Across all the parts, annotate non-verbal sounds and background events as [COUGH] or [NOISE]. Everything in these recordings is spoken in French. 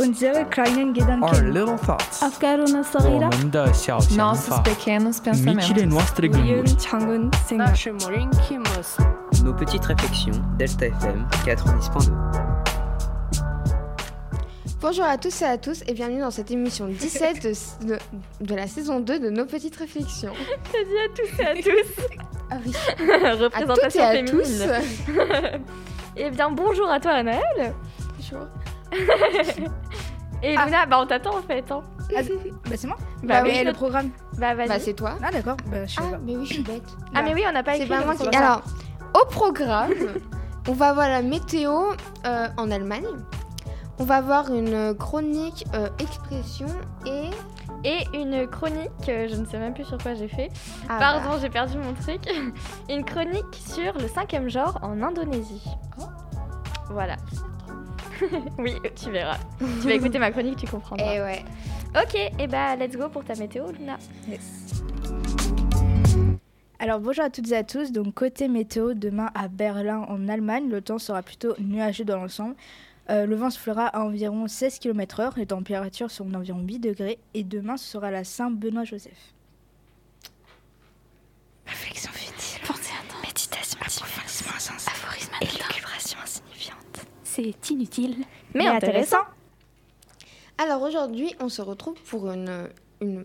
unsere kleinen Gedanken. Our little thoughts. Nos petites réflexions. Delta FM 90.2. Bonjour à tous et à tous et bienvenue dans cette émission 17 de, de, la saison 2 de Nos Petites Réflexions. [LAUGHS] T'as dit à tous et à tous ah [LAUGHS] Représentation à toutes et à tous. [LAUGHS] eh bien bonjour à toi Anaëlle. Bonjour. [LAUGHS] Et Ah. Luna, bah on t'attend en fait. Hein. Ah, bah c'est moi Bah, oui, oui, le programme bah vas-y. Bah c'est toi. Ah d'accord, bah je Ah pas. mais oui je suis bête. ah mais oui, on n'a pas C'est écrit. pas moi qui... Alors, au programme, on va voir la météo euh, en Allemagne. On va voir une chronique euh, expression et... Et une chronique, euh, je ne sais même plus sur quoi j'ai fait. Ah, Pardon, j'ai perdu mon truc. [LAUGHS] Une chronique sur le cinquième genre en Indonésie. Oh. Voilà. [LAUGHS] oui, tu verras. Tu vas écouter ma chronique, tu comprendras. Eh ouais. Ok, et bah let's go pour ta météo, Luna. Alors bonjour à toutes et à tous. Donc côté météo, demain à Berlin en Allemagne, le temps sera plutôt nuageux dans l'ensemble. Euh, le vent soufflera à environ 16 km/h, les températures seront d'environ 8 degrés et demain ce sera la Saint-Benoît-Joseph. Réflexion C'est inutile, Mais intéressant. Alors aujourd'hui, on se retrouve pour une, une-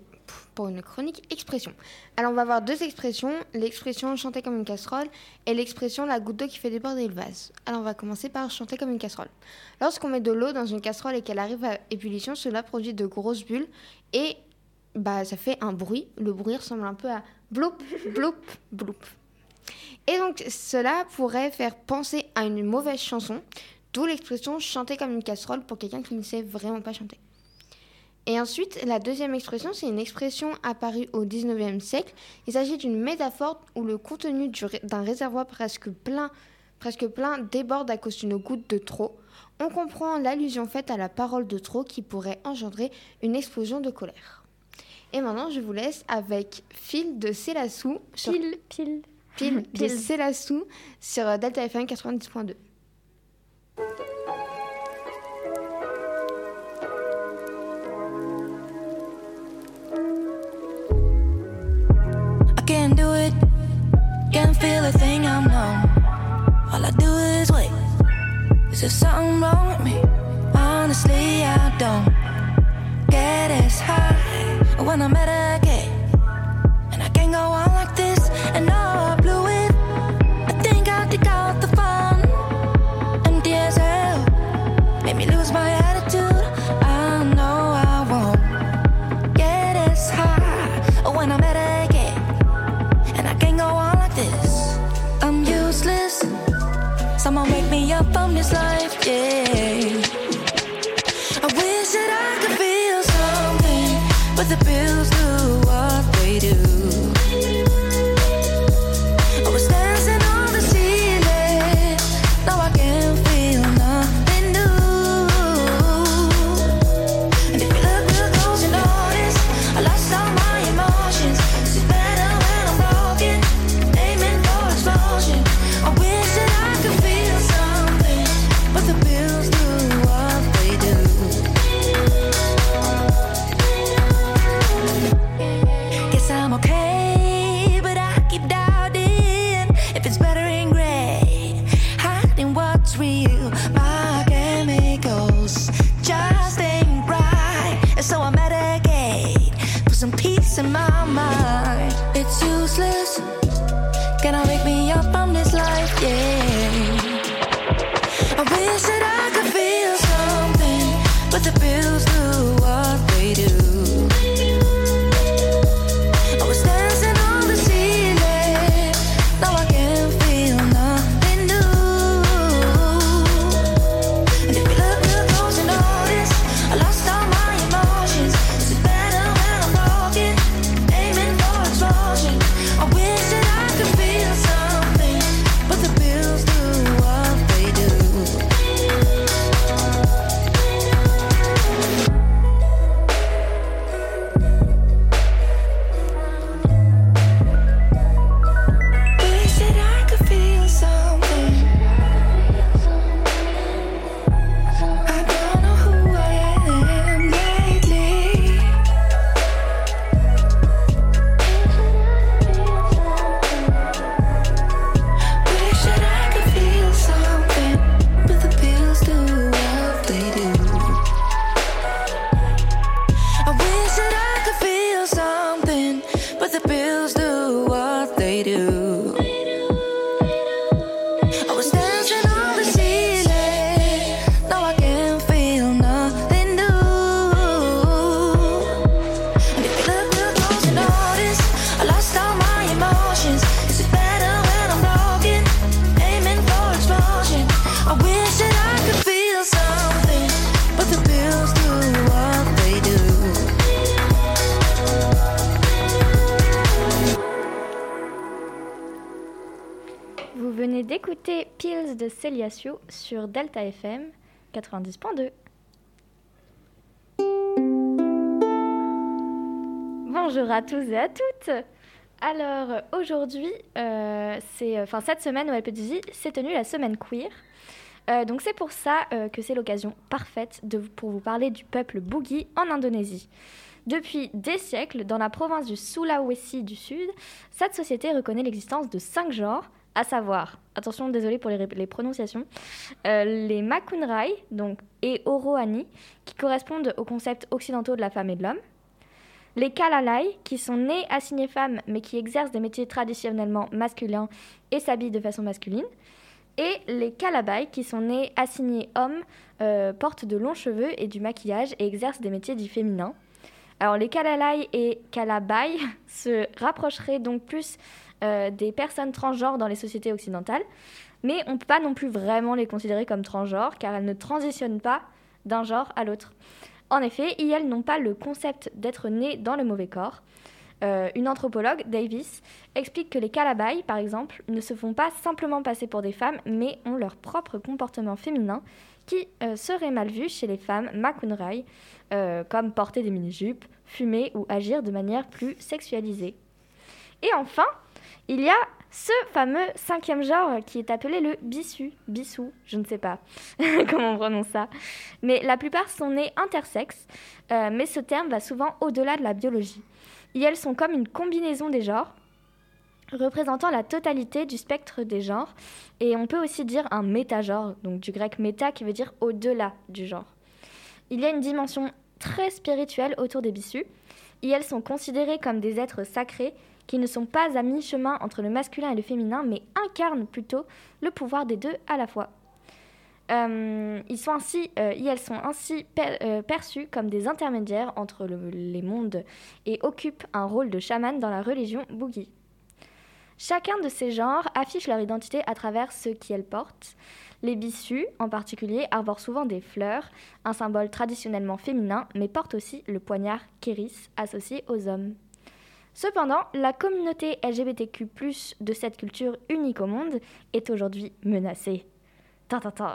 pour une chronique expression. Alors on va voir deux expressions, l'expression chanter comme une casserole et l'expression la goutte d'eau qui fait déborder le vase. Alors on va commencer par chanter comme une casserole. Lorsqu'on met de l'eau dans une casserole et qu'elle arrive à ébullition, cela produit de grosses bulles et bah ça fait un bruit. Le bruit ressemble un peu à bloup, bloup, bloup. Et donc cela pourrait faire penser à une mauvaise chanson, d'où l'expression chanter comme une casserole pour quelqu'un qui ne sait vraiment pas chanter. Et ensuite, la deuxième expression, c'est une expression apparue au 19e siècle. Il s'agit d'une métaphore où le contenu d'un réservoir presque plein, presque plein déborde à cause d'une goutte de trop. On comprend l'allusion faite à la parole de trop qui pourrait engendrer une explosion de colère. Et maintenant, je vous laisse avec Phil de Célassou sur Pile, pile. Pile de [LAUGHS] Pile. Célassou sur Delta FM 90.2. Is there something wrong with me? Honestly, I don't get as high when I meditate. And but the bills do what they do. Can I wake me up from this life? Yeah. I wish I d'écouter Pills de Celiacio sur Delta FM 90.2. Bonjour à tous et à toutes. Alors aujourd'hui, euh, c'est, enfin cette semaine au LPDJ, s'est tenue la semaine queer. Euh, donc c'est pour ça euh, que c'est l'occasion parfaite pour vous parler du peuple Boogie en Indonésie. Depuis des siècles, dans la province du Sulawesi du Sud, cette société reconnaît l'existence de cinq genres, à savoir, attention, désolé pour les, prononciations, euh, les Makunrai donc, et Oroani, qui correspondent aux concepts occidentaux de la femme et de l'homme, les Kalalai, qui sont nés assignés femmes mais qui exercent des métiers traditionnellement masculins et s'habillent de façon masculine, et les Kalabai, qui sont nés assignés hommes, euh, portent de longs cheveux et du maquillage et exercent des métiers dits féminins. Alors les Kalalai et Kalabai [LAUGHS] se rapprocheraient donc plus euh, des personnes transgenres dans les sociétés occidentales, mais on ne peut pas non plus vraiment les considérer comme transgenres car elles ne transitionnent pas d'un genre à l'autre. En effet, elles n'ont pas le concept d'être nées dans le mauvais corps. Euh, une anthropologue, Davis, explique que les Kalabai, par exemple, ne se font pas simplement passer pour des femmes, mais ont leur propre comportement féminin qui euh, serait mal vu chez les femmes Makunrai, comme porter des mini-jupes, fumer ou agir de manière plus sexualisée. Et enfin, il y a ce fameux cinquième genre qui est appelé le bissu, bissou, je ne sais pas [LAUGHS] comment on prononce ça. Mais la plupart sont nés intersexes, euh, mais ce terme va souvent au-delà de la biologie. Et elles sont comme une combinaison des genres, représentant la totalité du spectre des genres, et on peut aussi dire un métagenre, donc du grec méta qui veut dire au-delà du genre. Il y a une dimension très spirituelle autour des bissus, et elles sont considérées comme des êtres sacrés qui ne sont pas à mi-chemin entre le masculin et le féminin, mais incarnent plutôt le pouvoir des deux à la fois. Euh, ils sont ainsi, euh, elles sont ainsi euh, perçus comme des intermédiaires entre le, les mondes et occupent un rôle de chaman dans la religion boogie. Chacun de ces genres affiche leur identité à travers ce qu'elles portent. Les bissus, en particulier, arborent souvent des fleurs, un symbole traditionnellement féminin, mais portent aussi le poignard kéris associé aux hommes. Cependant, la communauté LGBTQ+, de cette culture unique au monde, est aujourd'hui menacée.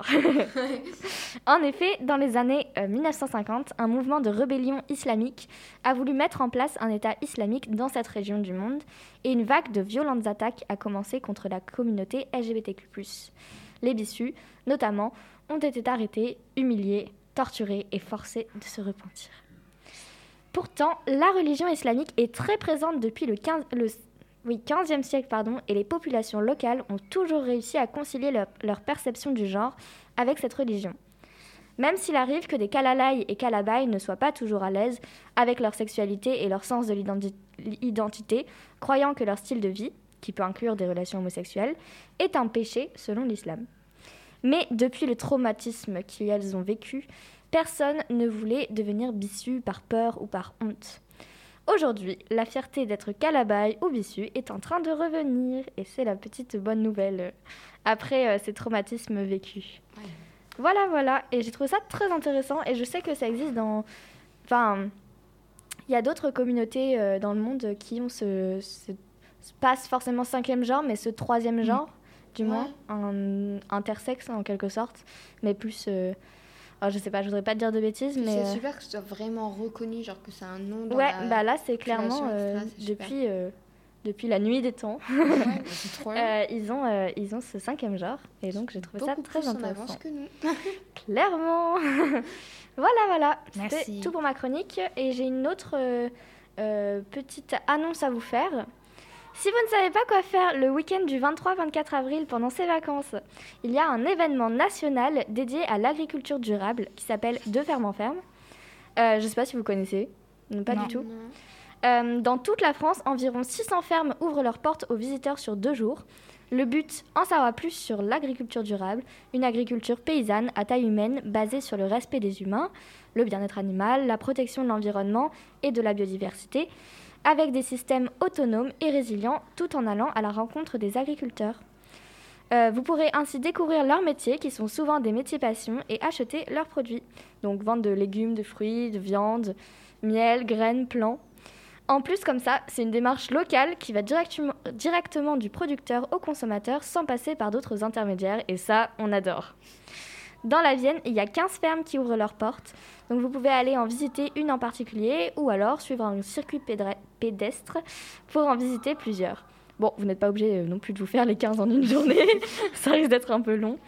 [LAUGHS] En effet, dans les années euh, 1950, un mouvement de rébellion islamique a voulu mettre en place un État islamique dans cette région du monde et une vague de violentes attaques a commencé contre la communauté LGBTQ+. Les bissus, notamment, ont été arrêtés, humiliés, torturés et forcés de se repentir. Pourtant, la religion islamique est très présente depuis le, 15, le oui, 15e siècle pardon, et les populations locales ont toujours réussi à concilier leur, leur perception du genre avec cette religion. Même s'il arrive que des Kalalai et Kalabai ne soient pas toujours à l'aise avec leur sexualité et leur sens de l'identité, croyant que leur style de vie, qui peut inclure des relations homosexuelles, est un péché selon l'islam. Mais depuis le traumatisme qu'elles ont vécu, personne ne voulait devenir bissu par peur ou par honte. Aujourd'hui, la fierté d'être calabaye ou bissu est en train de revenir et c'est la petite bonne nouvelle après euh, ces traumatismes vécus. Ouais. Voilà, voilà. Et j'ai trouvé ça très intéressant et je sais que ça existe dans... Enfin, il y a d'autres communautés euh, dans le monde qui ont ce... ce passe forcément cinquième genre, mais ce troisième genre, mmh. du moins, un intersexe en quelque sorte, mais plus... Euh, Oh, je sais pas, je voudrais pas te dire de bêtises, mais. C'est super que ce soit vraiment reconnu, genre que c'est un nom. Dans ouais, la bah là, c'est clairement euh, depuis, euh, depuis la nuit des temps. ouais, [LAUGHS] trop euh, ils, ont, euh, ils ont ce cinquième genre, et donc j'ai trouvé ça très intéressant. que nous. [LAUGHS] clairement [LAUGHS] Voilà, voilà. C'était tout pour ma chronique, et j'ai une autre euh, petite annonce à vous faire. Si vous ne savez pas quoi faire le week-end du 23-24 avril pendant ces vacances, il y a un événement national dédié à l'agriculture durable qui s'appelle De ferme en ferme. Euh, je ne sais pas si vous connaissez. Pas non. du tout. Euh, dans toute la France, environ 600 fermes ouvrent leurs portes aux visiteurs sur deux jours. Le but, en savoir plus sur l'agriculture durable, une agriculture paysanne à taille humaine basée sur le respect des humains, le bien-être animal, la protection de l'environnement et de la biodiversité, avec des systèmes autonomes et résilients tout en allant à la rencontre des agriculteurs. Euh, vous pourrez ainsi découvrir leurs métiers qui sont souvent des métiers passion et acheter leurs produits. Donc vente de légumes, de fruits, de viande, miel, graines, plants. En plus, comme ça, c'est une démarche locale qui va directement, directement du producteur au consommateur sans passer par d'autres intermédiaires. Et ça, on adore. Dans la Vienne, il y a 15 fermes qui ouvrent leurs portes. Donc vous pouvez aller en visiter une en particulier ou alors suivre un circuit pédestre pour en visiter plusieurs. Bon, vous n'êtes pas obligé euh, non plus de vous faire les 15 en une journée, [LAUGHS] ça risque d'être un peu long.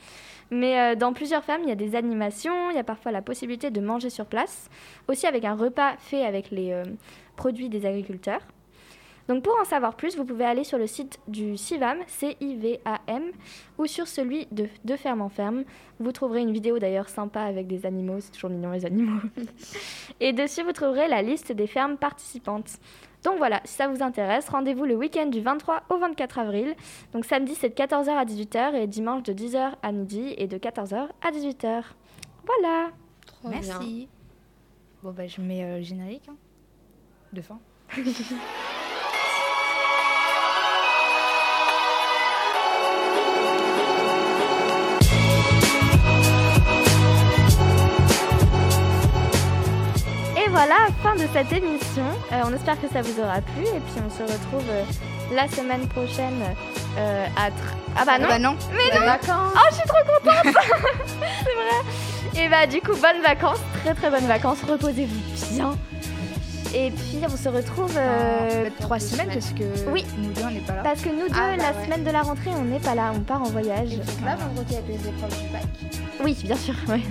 Mais euh, dans plusieurs fermes, il y a des animations, il y a parfois la possibilité de manger sur place, aussi avec un repas fait avec les euh, produits des agriculteurs. Donc pour en savoir plus, vous pouvez aller sur le site du CIVAM, C-I-V-A-M, ou sur celui de De Ferme en Ferme. Vous trouverez une vidéo d'ailleurs sympa avec des animaux, c'est toujours mignon les animaux. [LAUGHS] Et dessus, vous trouverez la liste des fermes participantes. Donc voilà, si ça vous intéresse, rendez-vous le week-end du 23 au 24 avril. Donc samedi, c'est de 14h à 18h et dimanche de 10h à midi et de 14h à 18h. Voilà. Merci. Bon, bah, je mets euh, le générique hein, de fin. [LAUGHS] voilà, fin de cette émission. Euh, on espère que ça vous aura plu et puis on se retrouve euh, la semaine prochaine euh, à... Ah bah non, bah non. Mais non vacances. Oh, je suis trop contente [LAUGHS] C'est vrai Et bah du coup, bonnes vacances, très très bonnes vacances, reposez-vous bien. Et puis on se retrouve euh, trois semaines, parce que oui. nous deux on n'est pas là. Parce que nous deux, ah, bah la semaine de la rentrée, on n'est pas là, on part en voyage. Et là, vendredi avec les épreuves du bac. Oui, bien sûr. Oui.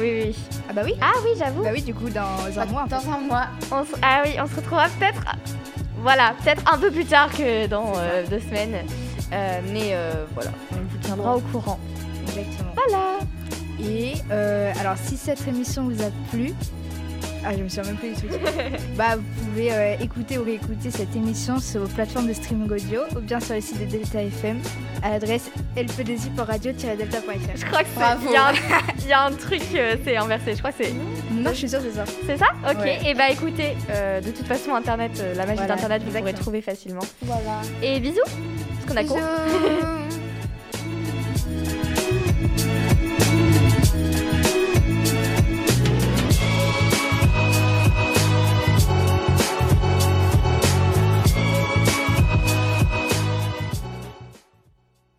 oui. Ah bah oui. Ah oui, j'avoue. Bah oui, du coup dans un mois. Dans un mois. Ah oui, on se retrouvera peut-être. Voilà, peut-être un peu plus tard que dans euh, deux semaines. Euh, mais voilà, on vous tiendra au courant. Exactement. Voilà. Et alors, si cette émission vous a plu, ah, je me souviens même plus du truc. [LAUGHS] bah, vous pouvez euh, écouter ou réécouter cette émission sur vos plateformes de streaming audio ou bien sur le site de Delta FM à l'adresse lpdzi.radio-delta.fr. Je crois que c'est. [LAUGHS] Il y, a un truc, euh, c'est inversé. Je crois que c'est. Non, je suis sûre, c'est ça. C'est ça? Ok. Et bah écoutez, euh, de toute façon, Internet, la magie d'Internet, vous pourrez trouver facilement. Voilà. Et bisous Parce qu'on a bisous. [LAUGHS]